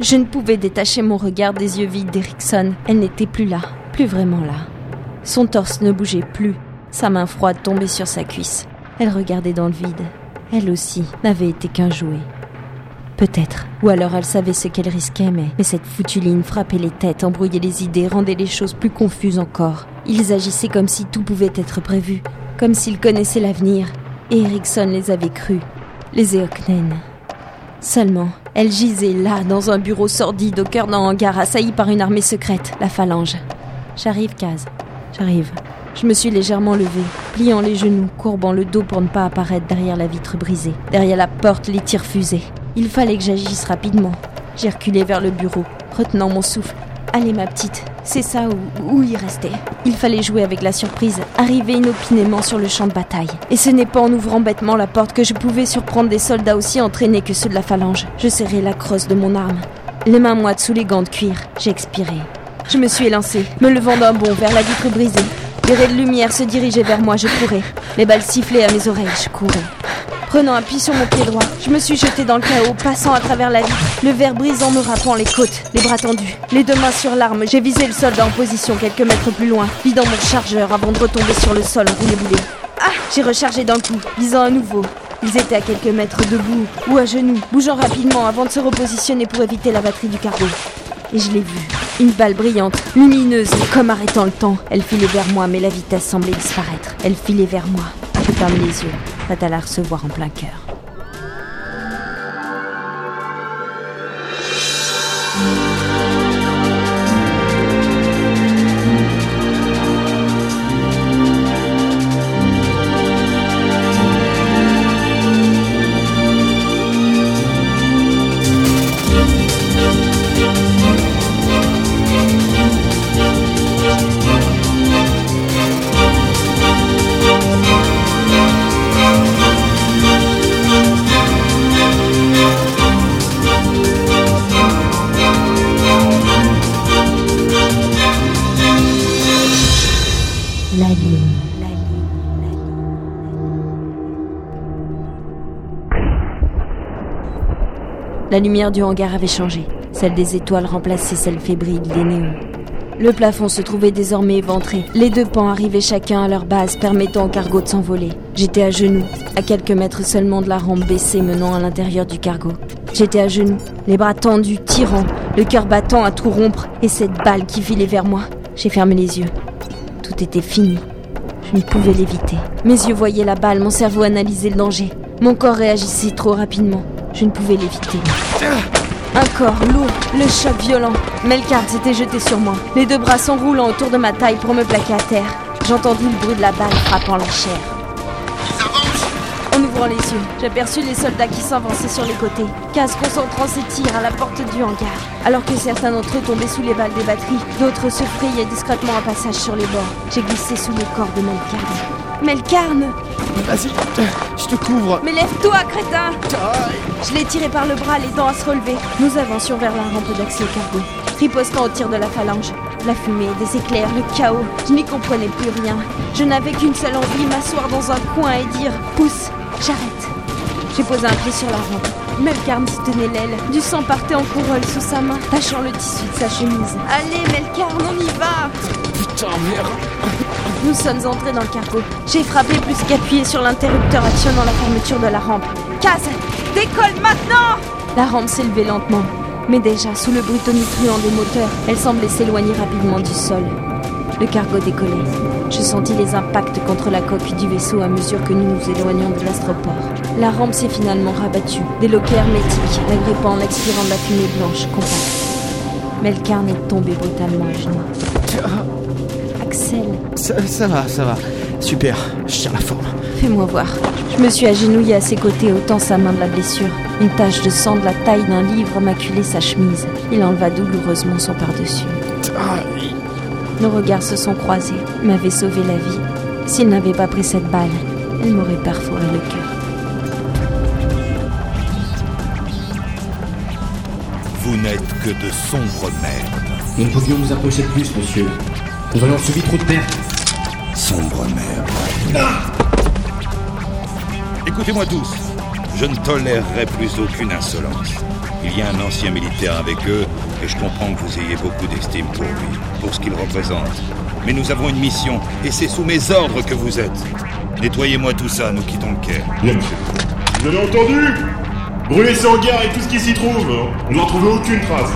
Je ne pouvais détacher mon regard des yeux vides d'Erickson. Elle n'était plus là, plus vraiment là. Son torse ne bougeait plus, sa main froide tombait sur sa cuisse. Elle regardait dans le vide. Elle aussi n'avait été qu'un jouet. Peut-être. Ou alors elle savait ce qu'elle risquait, mais, mais cette foutue ligne frappait les têtes, embrouillait les idées, rendait les choses plus confuses encore. Ils agissaient comme si tout pouvait être prévu, comme s'ils connaissaient l'avenir. Et Erickson les avait crus. Les Eoknen. Seulement, elle gisait là, dans un bureau sordide au cœur d'un hangar, assaillie par une armée secrète, la phalange. J'arrive, Kaz. J'arrive. Je me suis légèrement levée, pliant les genoux, courbant le dos pour ne pas apparaître derrière la vitre brisée, derrière la porte, les tirs fusés. Il fallait que j'agisse rapidement. J'ai reculé vers le bureau, retenant mon souffle. Allez, ma petite, c'est ça où, où il restait. Il fallait jouer avec la surprise, arriver inopinément sur le champ de bataille. Et ce n'est pas en ouvrant bêtement la porte que je pouvais surprendre des soldats aussi entraînés que ceux de la phalange. Je serrais la crosse de mon arme. Les mains moites sous les gants de cuir, j'ai expiré. Je me suis élancée, me levant d'un bond vers la vitre brisée. Les raies de lumière se dirigeaient vers moi, je courais. Les balles sifflaient à mes oreilles, je courais. Prenant appui sur mon pied droit, je me suis jetée dans le chaos, passant à travers la vitre, le verre brisant me rappant les côtes, les bras tendus, les deux mains sur l'arme. J'ai visé le soldat en position quelques mètres plus loin, vidant mon chargeur avant de retomber sur le sol roulé boulé. Ah J'ai rechargé d'un coup, visant à nouveau. Ils étaient à quelques mètres debout ou à genoux, bougeant rapidement avant de se repositionner pour éviter la batterie du cargo. Et je l'ai vue. Une balle brillante, lumineuse, comme arrêtant le temps. Elle filait vers moi, mais la vitesse semblait disparaître. Elle filait vers moi. Ferme les yeux, prête à recevoir en plein cœur. La lumière du hangar avait changé. Celle des étoiles remplaçait celle fébrile des néons. Le plafond se trouvait désormais éventré. Les deux pans arrivaient chacun à leur base, permettant au cargo de s'envoler. J'étais à genoux, à quelques mètres seulement de la rampe baissée menant à l'intérieur du cargo. J'étais à genoux, les bras tendus, tirant, le cœur battant à tout rompre, et cette balle qui filait vers moi. J'ai fermé les yeux. Tout était fini. Je ne pouvais l'éviter. Mes yeux voyaient la balle, mon cerveau analysait le danger. Mon corps réagissait trop rapidement. Je ne pouvais l'éviter. Un corps lourd, le choc violent. Melkart s'était jeté sur moi, les deux bras s'enroulant autour de ma taille pour me plaquer à terre. J'entendis le bruit de la balle frappant la chair. Ouvrant les yeux, j'aperçus les soldats qui s'avançaient sur les côtés, Kaz concentrant ses tirs à la porte du hangar. Alors que certains d'entre eux tombaient sous les balles des batteries, d'autres se frayaient discrètement un passage sur les bords. J'ai glissé sous le corps de Melkarn. Melkarn Vas-y, je te couvre. Mais lève-toi, crétin Je l'ai tiré par le bras, l'aidant à se relever. Nous avancions vers la rampe d'accès au cargo, ripostant au tir de la phalange. La fumée, des éclairs, le chaos, je n'y comprenais plus rien. Je n'avais qu'une seule envie, m'asseoir dans un coin et dire Pousse, j'arrête. J'ai posé un pied sur la rampe. Melkarn s'y tenait l'aile. Du sang partait en couronne sous sa main, tachant le tissu de sa chemise. Allez, Melkarn, on y va Putain, merde. Nous sommes entrés dans le cargo. J'ai frappé plus qu'appuyé sur l'interrupteur actionnant la fermeture de la rampe. Kaz, décolle maintenant La rampe s'élevait lentement. Mais déjà, sous le bruit tonitruant des moteurs, elle semblait s'éloigner rapidement du sol. Le cargo décollait. Je sentis les impacts contre la coque du vaisseau à mesure que nous nous éloignions de l'astroport. La rampe s'est finalement rabattue, déloquée hermétique, l'agrippant en expirant de la fumée blanche compacte. Melkarn est tombé brutalement à genoux. Axel, Ça, ça va, ça va. Super, je tiens la forme. fais-moi voir. Je me suis agenouillée à ses côtés, ôtant sa main de la blessure. Une tache de sang de la taille d'un livre maculait sa chemise. Il enleva douloureusement son par-dessus. Nos regards se sont croisés. M'avait sauvé la vie. S'il n'avait pas pris cette balle, elle m'aurait perforé le cœur. Vous n'êtes que de sombres merdes. Nous ne pouvions nous approcher de plus, monsieur. Nous aurions subi trop de pertes. Sombres merdes. Écoutez-moi tous. Je ne tolérerai plus aucune insolence. Il y a un ancien militaire avec eux, et je comprends que vous ayez beaucoup d'estime pour lui, pour ce qu'il représente. Mais nous avons une mission, et c'est sous mes ordres que vous êtes. Nettoyez-moi tout ça, nous quittons le quai. Bien. Vous avez entendu? Brûlez ce hangar et tout ce qui s'y trouve. On n'en trouve aucune trace.